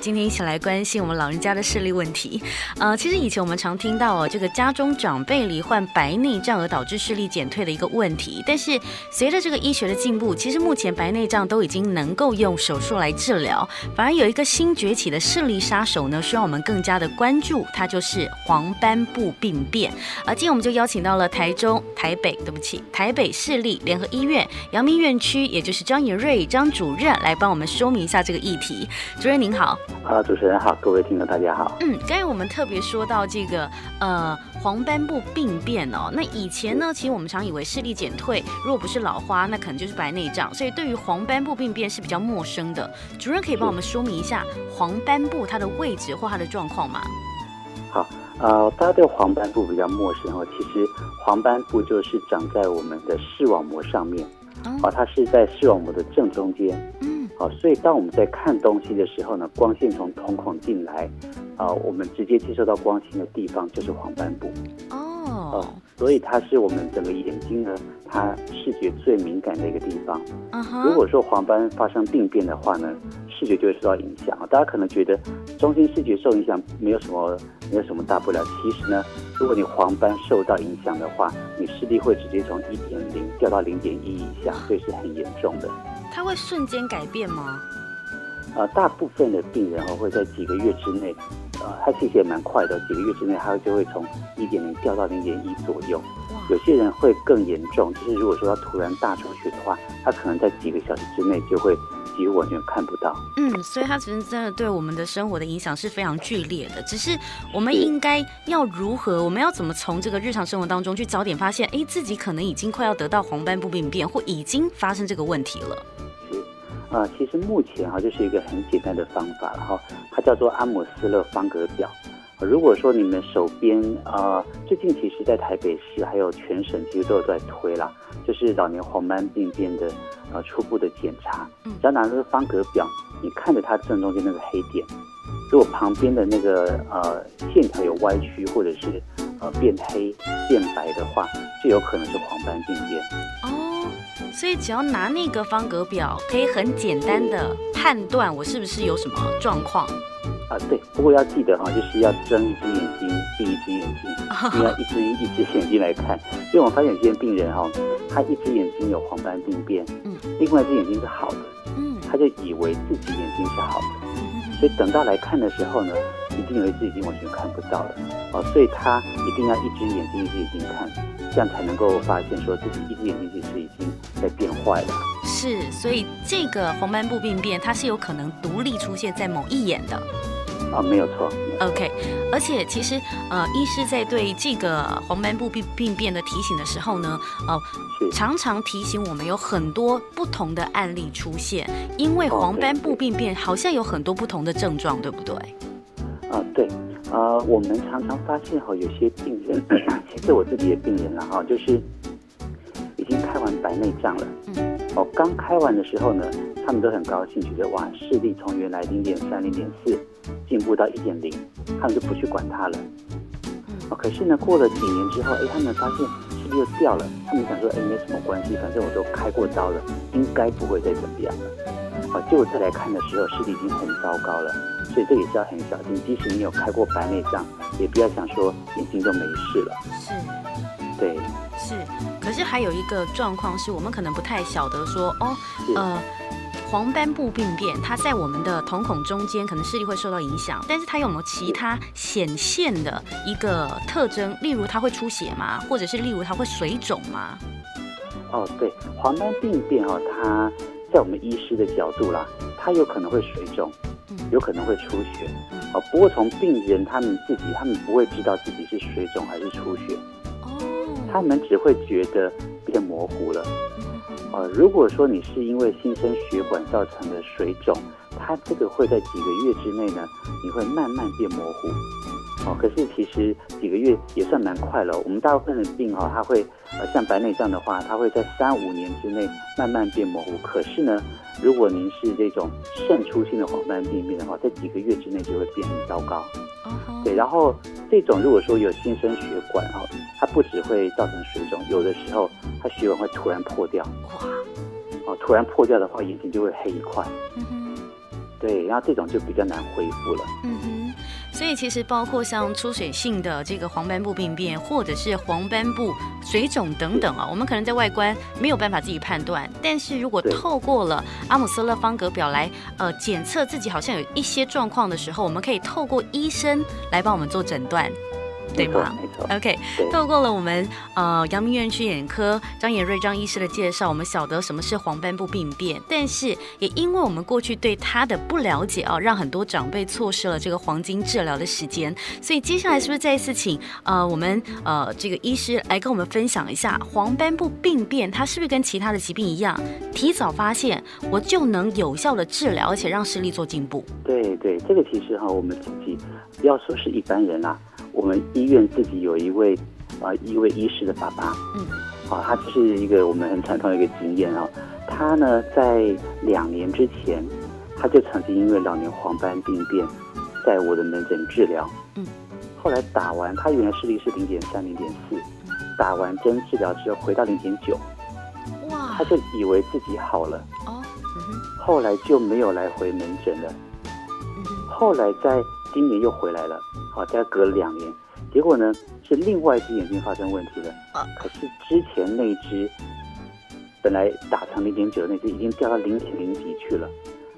今天一起来关心我们老人家的视力问题。呃，其实以前我们常听到哦，这个家中长辈罹患白内障而导致视力减退的一个问题。但是随着这个医学的进步，其实目前白内障都已经能够用手术来治疗。反而有一个新崛起的视力杀手呢，需要我们更加的关注，它就是黄斑部病变。而今天我们就邀请到了台中、台北，对不起，台北市立联合医院阳明院区，也就是张延瑞张主任来帮我们说明一下这个议题。主任您好。啊，主持人好，各位听众大家好。嗯，刚才我们特别说到这个呃黄斑部病变哦，那以前呢，其实我们常以为视力减退，如果不是老花，那可能就是白内障，所以对于黄斑部病变是比较陌生的。主任可以帮我们说明一下黄斑部它的位置或它的状况吗？好，呃，大家对黄斑部比较陌生哦，其实黄斑部就是长在我们的视网膜上面，哦，啊，它是在视网膜的正中间。嗯。好，所以当我们在看东西的时候呢，光线从瞳孔进来，啊，我们直接接收到光线的地方就是黄斑部。哦。Oh. 所以它是我们整个眼睛呢，它视觉最敏感的一个地方。Uh huh. 如果说黄斑发生病变的话呢，视觉就会受到影响。大家可能觉得中心视觉受影响没有什么，没有什么大不了。其实呢，如果你黄斑受到影响的话，你视力会直接从一点零掉到零点一以下，所以是很严重的。它会瞬间改变吗？呃，大部分的病人哦会在几个月之内。呃，它其实也蛮快的，几个月之内，它就会从一点零掉到零点一左右。有些人会更严重，就是如果说他突然大出血的话，他可能在几个小时之内就会几乎完全看不到。嗯，所以它其实真的对我们的生活的影响是非常剧烈的。只是我们应该要如何，我们要怎么从这个日常生活当中去早点发现，哎，自己可能已经快要得到黄斑部病变，或已经发生这个问题了。啊、呃，其实目前哈、啊，就是一个很简单的方法，然后它叫做阿姆斯勒方格表。呃、如果说你们手边啊、呃，最近其实，在台北市还有全省，其实都有在推啦，就是老年黄斑病变的呃初步的检查。只要拿那个方格表，你看着它正中间那个黑点，如果旁边的那个呃线条有歪曲或者是呃变黑变白的话，就有可能是黄斑病变。哦。所以只要拿那个方格表，可以很简单的判断我是不是有什么状况。啊，对。不过要记得哈，就是要睁一只眼睛，闭一只眼睛，你要一只一只眼睛来看。因为我发现有些病人哈，他一只眼睛有黄斑病变，嗯，另外一只眼睛是好的，嗯，他就以为自己眼睛是好的，嗯，所以等到来看的时候呢，一定以为自己已经完全看不到了，哦，所以他一定要一只眼睛一只眼睛看，这样才能够发现说自己一只眼睛其实已经在变坏了。是，所以这个黄斑部病变它是有可能独立出现在某一眼的。啊，没有错。OK，而且其实呃，医师在对这个黄斑部病病变的提醒的时候呢，呃，常常提醒我们有很多不同的案例出现，因为黄斑部病变好像有很多不同的症状，对不对？啊，对。啊、呃，我们常常发现哈，有些病人，其实我自己的病人了哈，就是已经开完白内障了。嗯。哦，刚开完的时候呢，他们都很高兴，觉得哇，视力从原来零点三、零点四进步到一点零，他们就不去管它了。哦，可是呢，过了几年之后，哎，他们发现视力又掉了。他们想说，哎，没什么关系，反正我都开过刀了，应该不会再怎么样了。啊，结果再来看的时候，视力已经很糟糕了。所以这也是要很小心，即使你有开过白内障，也不要想说眼睛就没事了。是，对，是。可是还有一个状况是我们可能不太晓得说，哦，呃，黄斑部病变，它在我们的瞳孔中间，可能视力会受到影响，但是它有没有其他显现的一个特征？例如它会出血吗？或者是例如它会水肿吗？哦，对，黄斑病变哦，它在我们医师的角度啦，他有可能会水肿。有可能会出血，哦，不过从病人他们自己，他们不会知道自己是水肿还是出血，哦，他们只会觉得变模糊了，呃，如果说你是因为新生血管造成的水肿，它这个会在几个月之内呢，你会慢慢变模糊。哦，可是其实几个月也算蛮快了。我们大部分的病哈、哦，它会呃像白内障的话，它会在三五年之内慢慢变模糊。可是呢，如果您是这种渗出性的黄斑病变的话，在几个月之内就会变很糟糕。Uh-huh. 对，然后这种如果说有新生血管啊、哦，它不只会造成水肿，有的时候它血管会突然破掉。哇！哦，突然破掉的话，眼睛就会黑一块。对，然后这种就比较难恢复了。嗯哼。所以其实包括像出水性的这个黄斑部病变，或者是黄斑部水肿等等啊，我们可能在外观没有办法自己判断，但是如果透过了阿姆斯勒方格表来呃检测自己好像有一些状况的时候，我们可以透过医生来帮我们做诊断。对吗？没错。OK，透过了我们呃阳明院区眼科张衍瑞张医师的介绍，我们晓得什么是黄斑部病变，但是也因为我们过去对它的不了解啊，让很多长辈错失了这个黄金治疗的时间。所以接下来是不是再一次请呃我们呃这个医师来跟我们分享一下黄斑部病变，它是不是跟其他的疾病一样，提早发现我就能有效的治疗，而且让视力做进步？对对，这个其实哈，我们自己不要说是一般人啊。我们医院自己有一位啊、呃，一位医师的爸爸，嗯，啊，他就是一个我们很传统的一个经验啊。他呢，在两年之前，他就曾经因为老年黄斑病变，在我的门诊治疗，嗯，后来打完，他原来视力是零点三、零点四，打完针治疗之后回到零点九，哇，他就以为自己好了，哦，后来就没有来回门诊了，后来在今年又回来了。好，再隔了两年，结果呢是另外一只眼睛发生问题了。啊，可是之前那只本来打成零点九的那只已经掉到零点零几去了。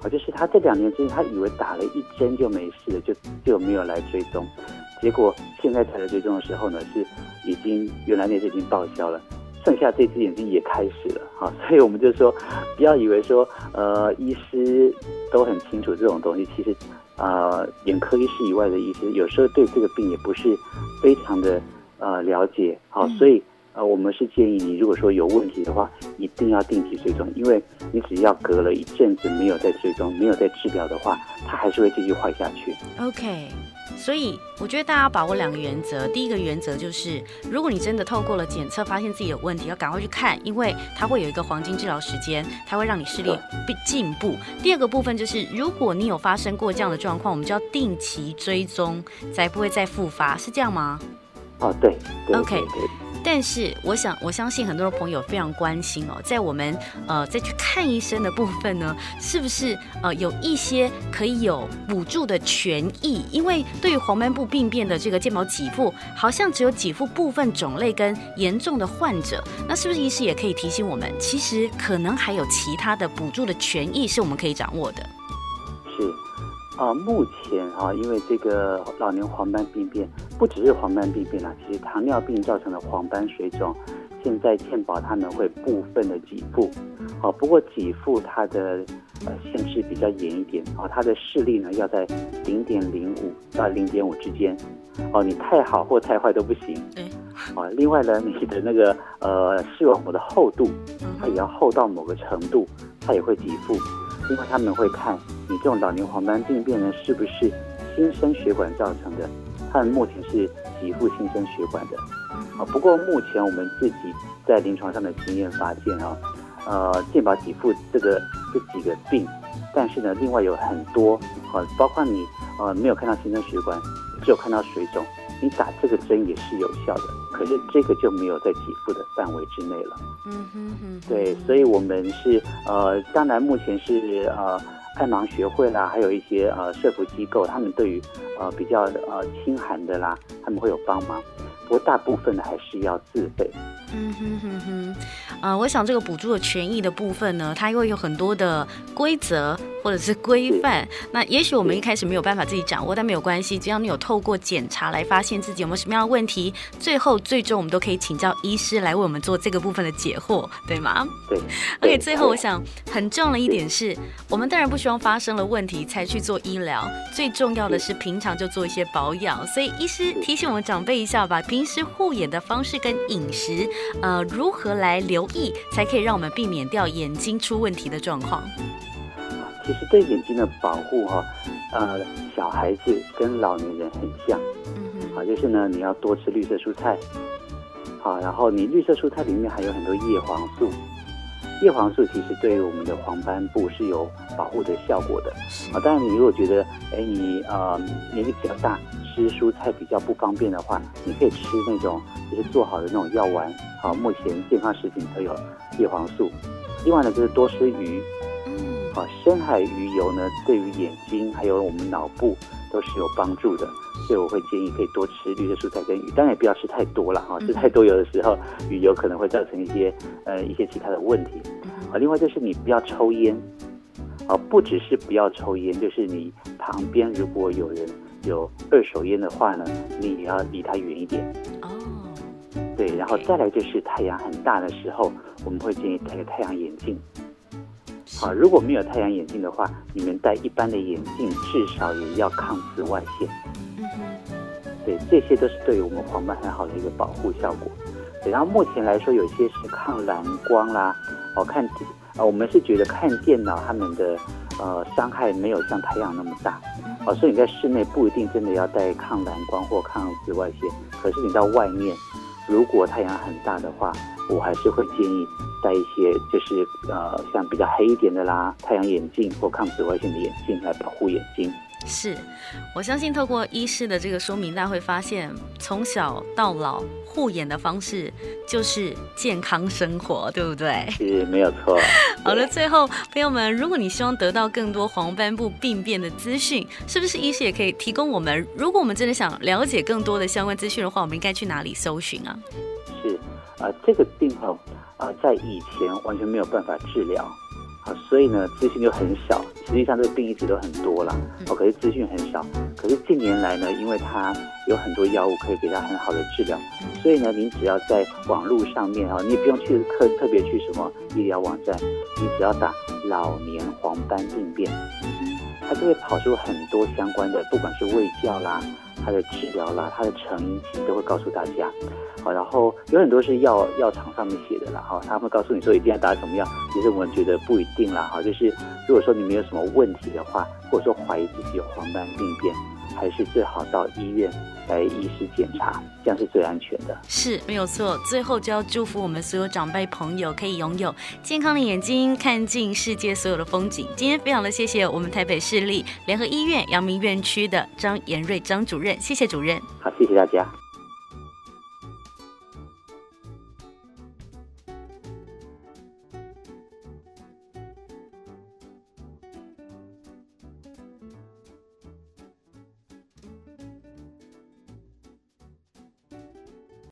好，就是他这两年之间，他以为打了一针就没事了，就就没有来追踪。结果现在才来追踪的时候呢，是已经原来那只已经报销了，剩下这只眼睛也开始了。好，所以我们就说，不要以为说呃医师都很清楚这种东西，其实。呃，眼科医师以外的医师有时候对这个病也不是非常的呃了解，好，所以呃，我们是建议你，如果说有问题的话，一定要定期追踪，因为你只要隔了一阵子没有再追踪，没有再治疗的话，它还是会继续坏下去。OK。所以我觉得大家把握两个原则。第一个原则就是，如果你真的透过了检测发现自己有问题，要赶快去看，因为它会有一个黄金治疗时间，它会让你视力进步。第二个部分就是，如果你有发生过这样的状况，我们就要定期追踪，才不会再复发，是这样吗？哦，对，对，OK。对但是，我想我相信很多的朋友非常关心哦，在我们呃再去看医生的部分呢，是不是呃有一些可以有补助的权益？因为对于黄斑部病变的这个健保给付，好像只有给付部分种类跟严重的患者。那是不是医师也可以提醒我们，其实可能还有其他的补助的权益是我们可以掌握的？是。啊，目前啊，因为这个老年黄斑病变不只是黄斑病变啦，其实糖尿病造成的黄斑水肿，现在健保他们会部分的给付，啊，不过给付它的呃限制比较严一点啊，它的视力呢要在零点零五到零点五之间，哦，你太好或太坏都不行，啊，另外呢，你的那个呃视网膜的厚度，它也要厚到某个程度，它也会给付。因为他们会看你这种老年黄斑病变呢，是不是新生血管造成的？他们目前是给付新生血管的。啊，不过目前我们自己在临床上的经验发现啊，呃，健保给付这个这几个病，但是呢，另外有很多啊，包括你呃没有看到新生血管，只有看到水肿，你打这个针也是有效的。可是这个就没有在给付的范围之内了。嗯哼哼。对，所以我们是呃，当然目前是呃，爱盲学会啦，还有一些呃社服机构，他们对于呃比较呃清寒的啦，他们会有帮忙。不过大部分的还是要自费。嗯哼哼哼。呃，我想这个补助的权益的部分呢，它又有很多的规则或者是规范。那也许我们一开始没有办法自己掌握，但没有关系，只要你有透过检查来发现自己有没有什么样的问题，最后最终我们都可以请教医师来为我们做这个部分的解惑，对吗？对。OK，最后我想很重要的一点是，我们当然不希望发生了问题才去做医疗，最重要的是平常就做一些保养。所以医师提醒我们长辈一下吧，平时护眼的方式跟饮食，呃，如何来留意，才可以让我们避免掉眼睛出问题的状况。其实对眼睛的保护哈，呃，小孩子跟老年人很像，嗯哼，好，就是呢，你要多吃绿色蔬菜，好，然后你绿色蔬菜里面还有很多叶黄素，叶黄素其实对于我们的黄斑部是有保护的效果的，啊，当然你如果觉得，哎，你呃年纪比较大，吃蔬菜比较不方便的话，你可以吃那种就是做好的那种药丸，好，目前健康食品都有叶黄素，另外呢就是多吃鱼。好，深海鱼油呢，对于眼睛还有我们脑部都是有帮助的，所以我会建议可以多吃绿色蔬菜跟鱼，当然也不要吃太多了哈，吃太多有的时候鱼油可能会造成一些呃一些其他的问题。啊，另外就是你不要抽烟，啊，不只是不要抽烟，就是你旁边如果有人有二手烟的话呢，你也要离他远一点。哦，对，然后再来就是太阳很大的时候，我们会建议戴个太阳眼镜。好，如果没有太阳眼镜的话，你们戴一般的眼镜，至少也要抗紫外线。嗯哼，对，这些都是对于我们黄斑很好的一个保护效果。对，然后目前来说，有些是抗蓝光啦，哦，看，呃，我们是觉得看电脑他们的呃伤害没有像太阳那么大，哦，所以你在室内不一定真的要戴抗蓝光或抗紫外线，可是你到外面，如果太阳很大的话，我还是会建议。戴一些就是呃，像比较黑一点的啦，太阳眼镜或抗紫外线的眼镜来保护眼睛。是，我相信透过医师的这个说明，大家会发现从小到老护眼的方式就是健康生活，对不对？是，没有错。好了，最后朋友们，如果你希望得到更多黄斑部病变的资讯，是不是医师也可以提供我们？如果我们真的想了解更多的相关资讯的话，我们应该去哪里搜寻啊？是啊、呃，这个病号。啊，在以前完全没有办法治疗，啊，所以呢，资讯就很少。实际上，这个病一直都很多了，哦，可是资讯很少。可是近年来呢，因为它有很多药物可以给它很好的治疗，所以呢，您只要在网络上面啊，你也不用去特特别去什么医疗网站，你只要打老年黄斑病变，它就会跑出很多相关的，不管是卫教啦。它的治疗啦，它的成因都会告诉大家，好，然后有很多是药药厂上面写的啦，哈，他会告诉你说一定要打什么药，其实我们觉得不一定啦，哈，就是如果说你没有什么问题的话，或者说怀疑自己有黄斑病变，还是最好到医院来医师检查，这样是最安全的。是，没有错。最后就要祝福我们所有长辈朋友可以拥有健康的眼睛，看尽世界所有的风景。今天非常的谢谢我们台北市立联合医院阳明院区的张延瑞张主任，谢谢主任。好，谢谢大家。